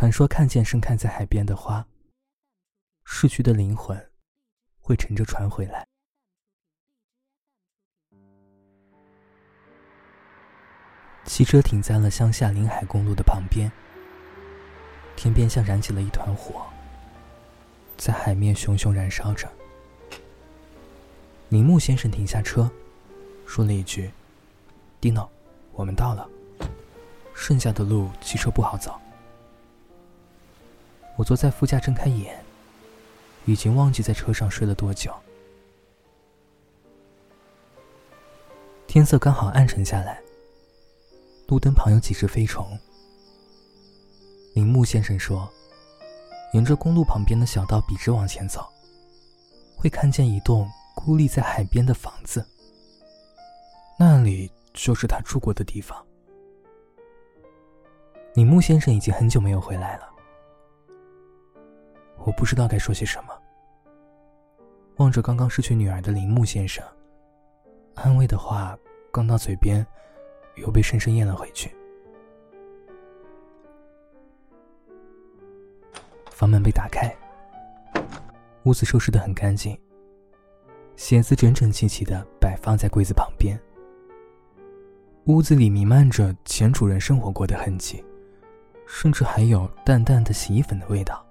传说看见盛开在海边的花，逝去的灵魂会乘着船回来。汽车停在了乡下临海公路的旁边，天边像燃起了一团火，在海面熊熊燃烧着。铃木先生停下车，说了一句：“Dino，我们到了。剩下的路汽车不好走。”我坐在副驾，睁开眼，已经忘记在车上睡了多久。天色刚好暗沉下来。路灯旁有几只飞虫。铃木先生说：“沿着公路旁边的小道笔直往前走，会看见一栋孤立在海边的房子。那里就是他住过的地方。”铃木先生已经很久没有回来了，我不知道该说些什么。望着刚刚失去女儿的铃木先生，安慰的话刚到嘴边。又被深深咽了回去。房门被打开，屋子收拾的很干净，鞋子整整齐齐的摆放在柜子旁边。屋子里弥漫着前主人生活过的痕迹，甚至还有淡淡的洗衣粉的味道。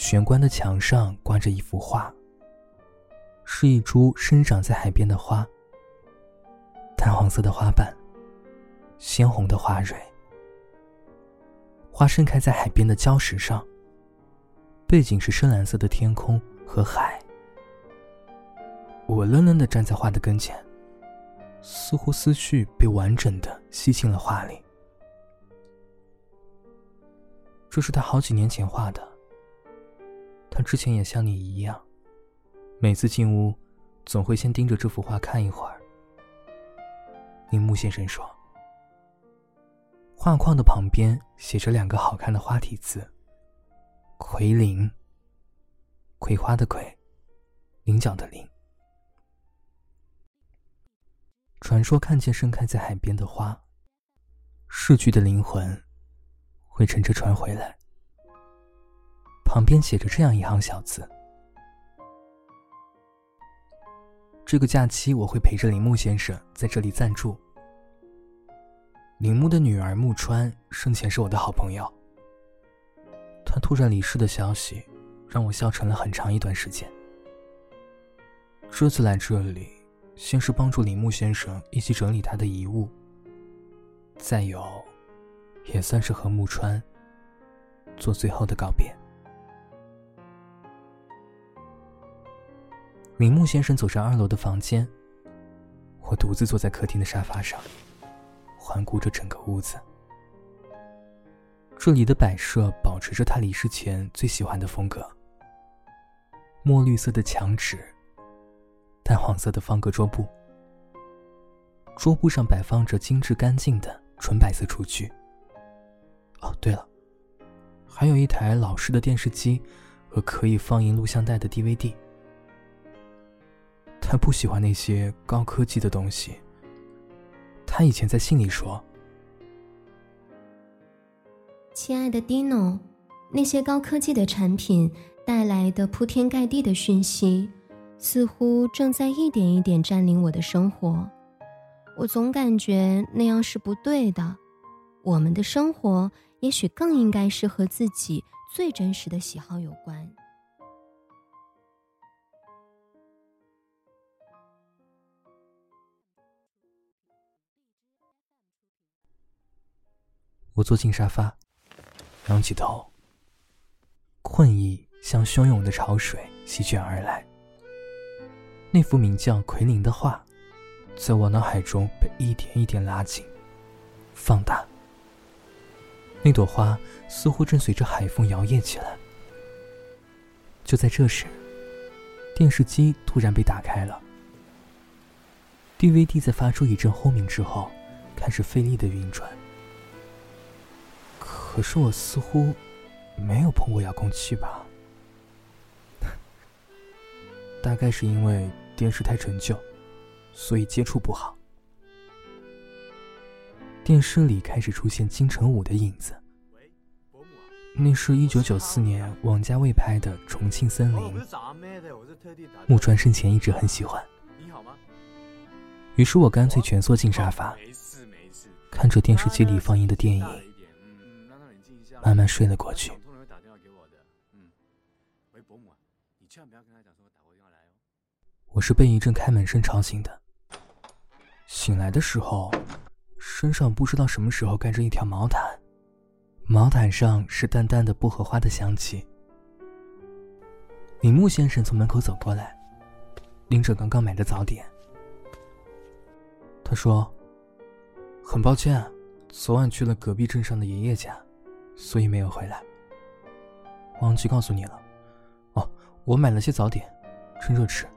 玄关的墙上挂着一幅画，是一株生长在海边的花。淡黄色的花瓣，鲜红的花蕊，花盛开在海边的礁石上。背景是深蓝色的天空和海。我愣愣的站在画的跟前，似乎思绪被完整的吸进了画里。这是他好几年前画的。之前也像你一样，每次进屋，总会先盯着这幅画看一会儿。铃木先生说：“画框的旁边写着两个好看的花体字‘葵林’，葵花的葵，菱角的菱。传说看见盛开在海边的花，逝去的灵魂会乘着船回来。旁边写着这样一行小字：这个假期我会陪着铃木先生在这里暂住。”铃木的女儿木川生前是我的好朋友。她突然离世的消息，让我消沉了很长一段时间。这次来这里，先是帮助铃木先生一起整理他的遗物，再有，也算是和木川做最后的告别。明木先生走上二楼的房间，我独自坐在客厅的沙发上。环顾着整个屋子，这里的摆设保持着他离世前最喜欢的风格：墨绿色的墙纸，淡黄色的方格桌布。桌布上摆放着精致干净的纯白色厨具。哦，对了，还有一台老式的电视机和可以放映录像带的 DVD。他不喜欢那些高科技的东西。他以前在信里说：“亲爱的 Dino，那些高科技的产品带来的铺天盖地的讯息，似乎正在一点一点占领我的生活。我总感觉那样是不对的。我们的生活也许更应该是和自己最真实的喜好有关。”我坐进沙发，仰起头。困意像汹涌的潮水席卷而来。那幅名叫《奎宁》的画，在我脑海中被一点一点拉近、放大。那朵花似乎正随着海风摇曳起来。就在这时，电视机突然被打开了。DVD 在发出一阵轰鸣之后，开始费力的运转。可是我似乎没有碰过遥控器吧？大概是因为电视太陈旧，所以接触不好。电视里开始出现金城武的影子，那是一九九四年王家卫拍的《重庆森林》，木川生前一直很喜欢。于是我干脆蜷缩进沙发，看着电视机里放映的电影，慢慢睡了过去。我是被一阵开门声吵醒的。醒来的时候，身上不知道什么时候盖着一条毛毯，毛毯上是淡淡的薄荷花的香气。李牧先生从门口走过来，拎着刚刚买的早点。他说：“很抱歉，昨晚去了隔壁镇上的爷爷家，所以没有回来。忘记告诉你了。哦，我买了些早点，趁热吃。”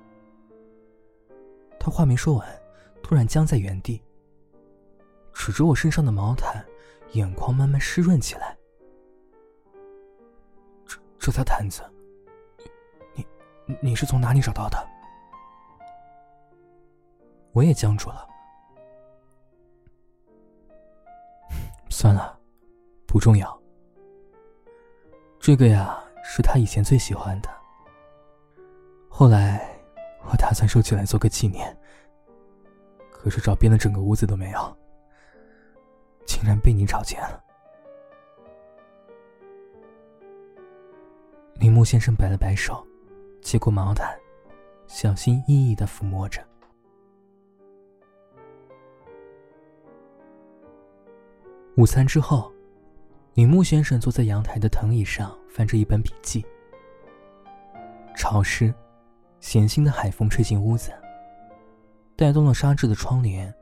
他话没说完，突然僵在原地，指着我身上的毛毯，眼眶慢慢湿润起来。这这条毯子，你你是从哪里找到的？我也僵住了。算了，不重要。这个呀，是他以前最喜欢的。后来。我打算收起来做个纪念，可是找遍了整个屋子都没有，竟然被你找见了。铃木先生摆了摆手，接过毛毯，小心翼翼的抚摸着。午餐之后，铃木先生坐在阳台的藤椅上，翻着一本笔记。潮湿。咸腥的海风吹进屋子，带动了纱质的窗帘。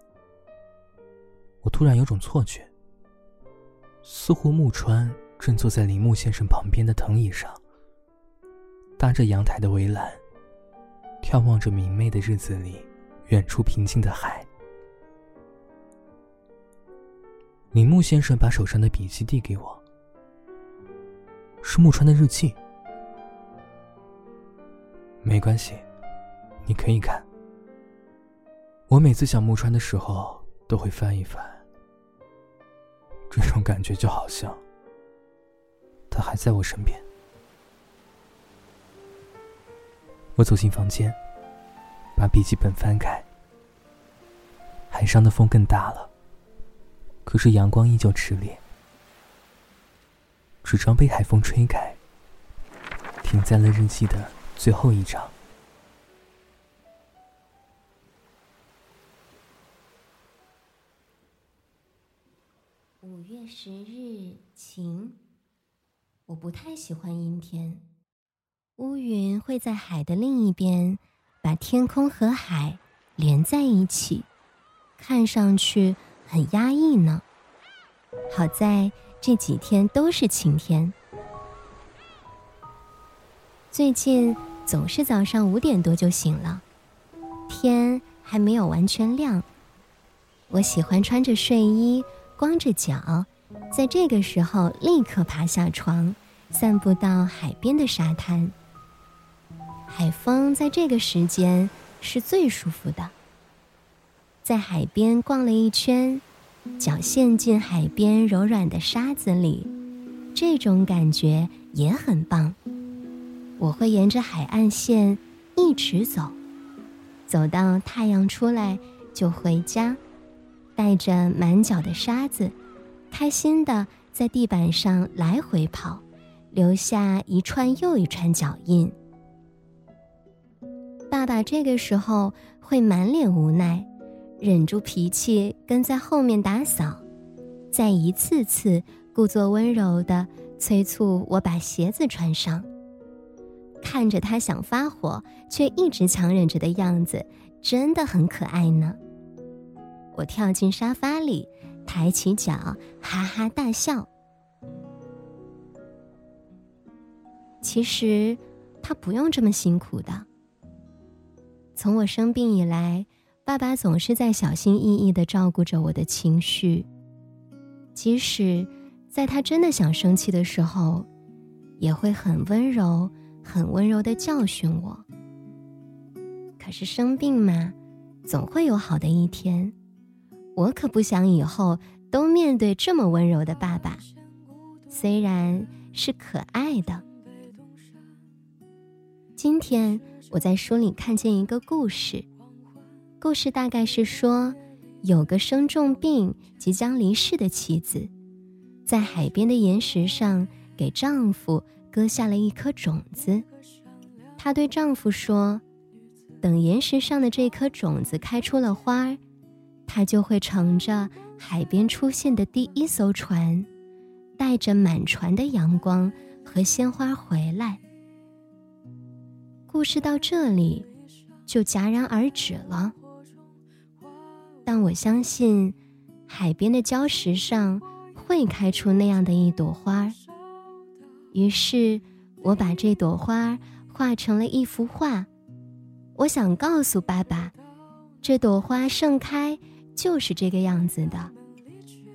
我突然有种错觉，似乎木川正坐在铃木先生旁边的藤椅上，搭着阳台的围栏，眺望着明媚的日子里远处平静的海。铃木先生把手上的笔记递给我，是木川的日记。没关系，你可以看。我每次想木川的时候，都会翻一翻。这种感觉就好像他还在我身边。我走进房间，把笔记本翻开。海上的风更大了，可是阳光依旧炽烈。纸张被海风吹开，停在了日记的。最后一章。五月十日晴。我不太喜欢阴天，乌云会在海的另一边，把天空和海连在一起，看上去很压抑呢。好在这几天都是晴天。最近。总是早上五点多就醒了，天还没有完全亮。我喜欢穿着睡衣，光着脚，在这个时候立刻爬下床，散步到海边的沙滩。海风在这个时间是最舒服的。在海边逛了一圈，脚陷进海边柔软的沙子里，这种感觉也很棒。我会沿着海岸线一直走，走到太阳出来就回家，带着满脚的沙子，开心的在地板上来回跑，留下一串又一串脚印。爸爸这个时候会满脸无奈，忍住脾气跟在后面打扫，再一次次故作温柔的催促我把鞋子穿上。看着他想发火却一直强忍着的样子，真的很可爱呢。我跳进沙发里，抬起脚，哈哈大笑。其实，他不用这么辛苦的。从我生病以来，爸爸总是在小心翼翼的照顾着我的情绪，即使在他真的想生气的时候，也会很温柔。很温柔的教训我。可是生病嘛，总会有好的一天。我可不想以后都面对这么温柔的爸爸。虽然是可爱的。今天我在书里看见一个故事，故事大概是说，有个生重病、即将离世的妻子，在海边的岩石上给丈夫割下了一颗种子。她对丈夫说：“等岩石上的这颗种子开出了花儿，她就会乘着海边出现的第一艘船，带着满船的阳光和鲜花回来。”故事到这里就戛然而止了，但我相信海边的礁石上会开出那样的一朵花。于是，我把这朵花画成了一幅画。我想告诉爸爸，这朵花盛开就是这个样子的。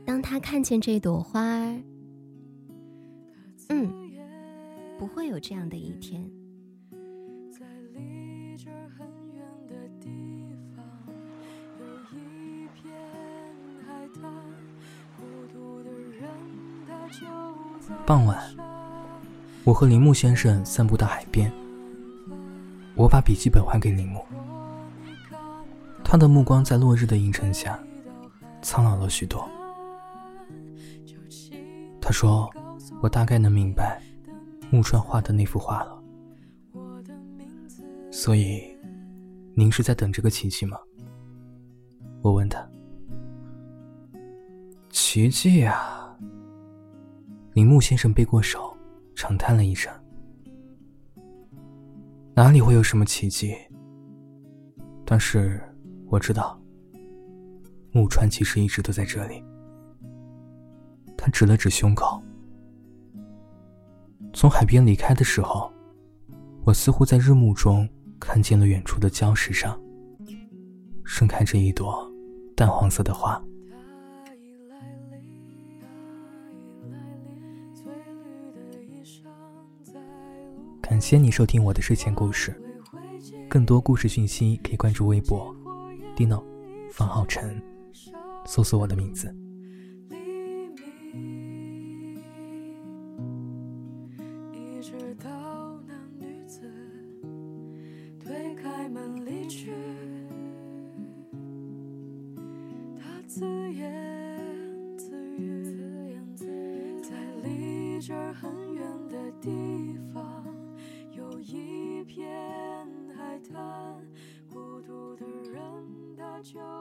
当他看见这朵花，嗯，不会有这样的一天。傍晚，我和铃木先生散步到海边。我把笔记本还给铃木，他的目光在落日的映衬下，苍老了许多。他说：“我大概能明白木川画的那幅画了。”所以，您是在等这个奇迹吗？我问他。奇迹啊！铃木先生背过手，长叹了一声：“哪里会有什么奇迹？但是我知道，木川其实一直都在这里。”他指了指胸口。从海边离开的时候，我似乎在日暮中看见了远处的礁石上，盛开着一朵淡黄色的花。感谢你收听我的睡前故事，更多故事讯息可以关注微博 “dino 方浩辰”，搜索我的名字。很远的地独